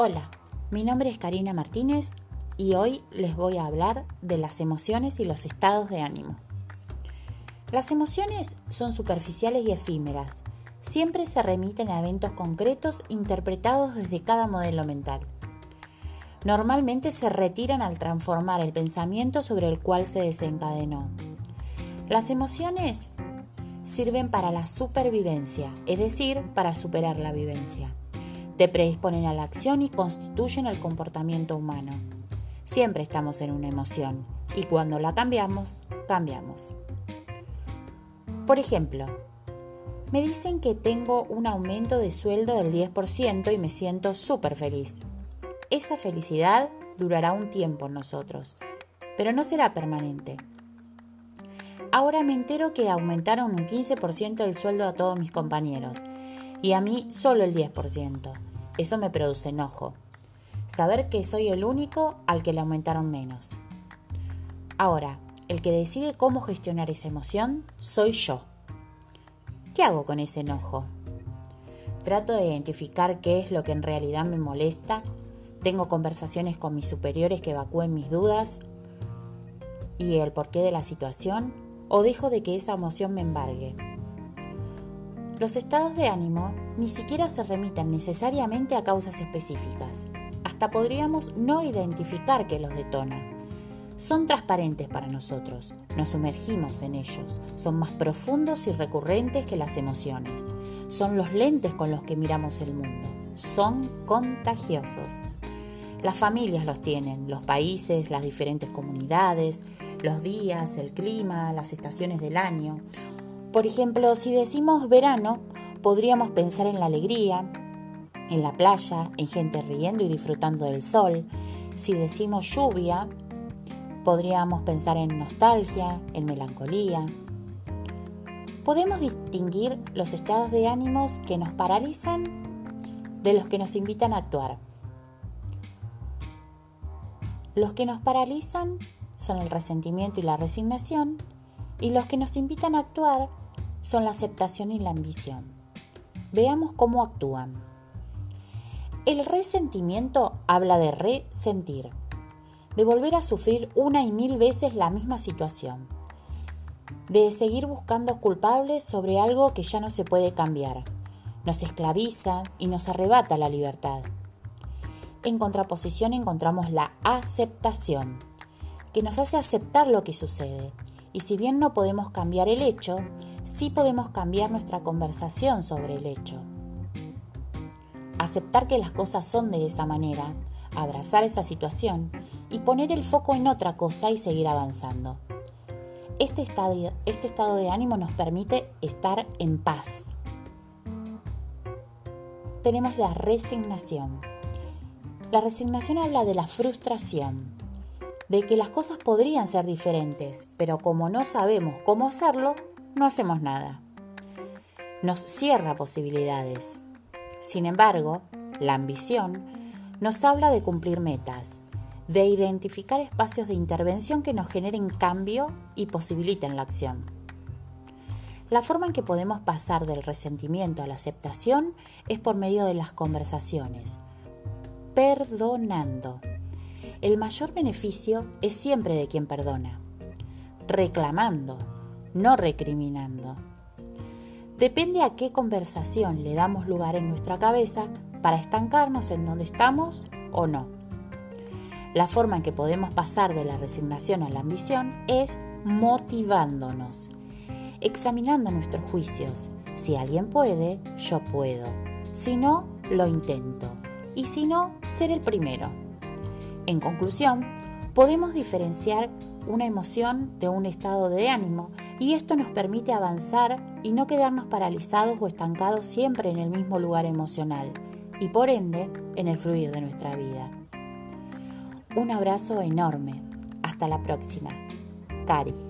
Hola, mi nombre es Karina Martínez y hoy les voy a hablar de las emociones y los estados de ánimo. Las emociones son superficiales y efímeras. Siempre se remiten a eventos concretos interpretados desde cada modelo mental. Normalmente se retiran al transformar el pensamiento sobre el cual se desencadenó. Las emociones sirven para la supervivencia, es decir, para superar la vivencia te predisponen a la acción y constituyen el comportamiento humano. Siempre estamos en una emoción y cuando la cambiamos, cambiamos. Por ejemplo, me dicen que tengo un aumento de sueldo del 10% y me siento súper feliz. Esa felicidad durará un tiempo en nosotros, pero no será permanente. Ahora me entero que aumentaron un 15% el sueldo a todos mis compañeros y a mí solo el 10%. Eso me produce enojo. Saber que soy el único al que le aumentaron menos. Ahora, el que decide cómo gestionar esa emoción soy yo. ¿Qué hago con ese enojo? Trato de identificar qué es lo que en realidad me molesta. Tengo conversaciones con mis superiores que evacúen mis dudas y el porqué de la situación o dejo de que esa emoción me embargue. Los estados de ánimo ni siquiera se remiten necesariamente a causas específicas. Hasta podríamos no identificar qué los detona. Son transparentes para nosotros, nos sumergimos en ellos, son más profundos y recurrentes que las emociones, son los lentes con los que miramos el mundo, son contagiosos. Las familias los tienen, los países, las diferentes comunidades, los días, el clima, las estaciones del año por ejemplo, si decimos verano, podríamos pensar en la alegría, en la playa, en gente riendo y disfrutando del sol. Si decimos lluvia, podríamos pensar en nostalgia, en melancolía. Podemos distinguir los estados de ánimos que nos paralizan de los que nos invitan a actuar. Los que nos paralizan son el resentimiento y la resignación y los que nos invitan a actuar son la aceptación y la ambición. Veamos cómo actúan. El resentimiento habla de resentir, de volver a sufrir una y mil veces la misma situación, de seguir buscando culpables sobre algo que ya no se puede cambiar, nos esclaviza y nos arrebata la libertad. En contraposición encontramos la aceptación, que nos hace aceptar lo que sucede y si bien no podemos cambiar el hecho, sí podemos cambiar nuestra conversación sobre el hecho. Aceptar que las cosas son de esa manera, abrazar esa situación y poner el foco en otra cosa y seguir avanzando. Este estado, este estado de ánimo nos permite estar en paz. Tenemos la resignación. La resignación habla de la frustración, de que las cosas podrían ser diferentes, pero como no sabemos cómo hacerlo, no hacemos nada. Nos cierra posibilidades. Sin embargo, la ambición nos habla de cumplir metas, de identificar espacios de intervención que nos generen cambio y posibiliten la acción. La forma en que podemos pasar del resentimiento a la aceptación es por medio de las conversaciones, perdonando el mayor beneficio es siempre de quien perdona, reclamando, no recriminando. Depende a qué conversación le damos lugar en nuestra cabeza para estancarnos en donde estamos o no. La forma en que podemos pasar de la resignación a la ambición es motivándonos, examinando nuestros juicios. Si alguien puede, yo puedo. Si no, lo intento. Y si no, ser el primero. En conclusión, podemos diferenciar una emoción de un estado de ánimo y esto nos permite avanzar y no quedarnos paralizados o estancados siempre en el mismo lugar emocional y por ende en el fluir de nuestra vida. Un abrazo enorme. Hasta la próxima. Cari.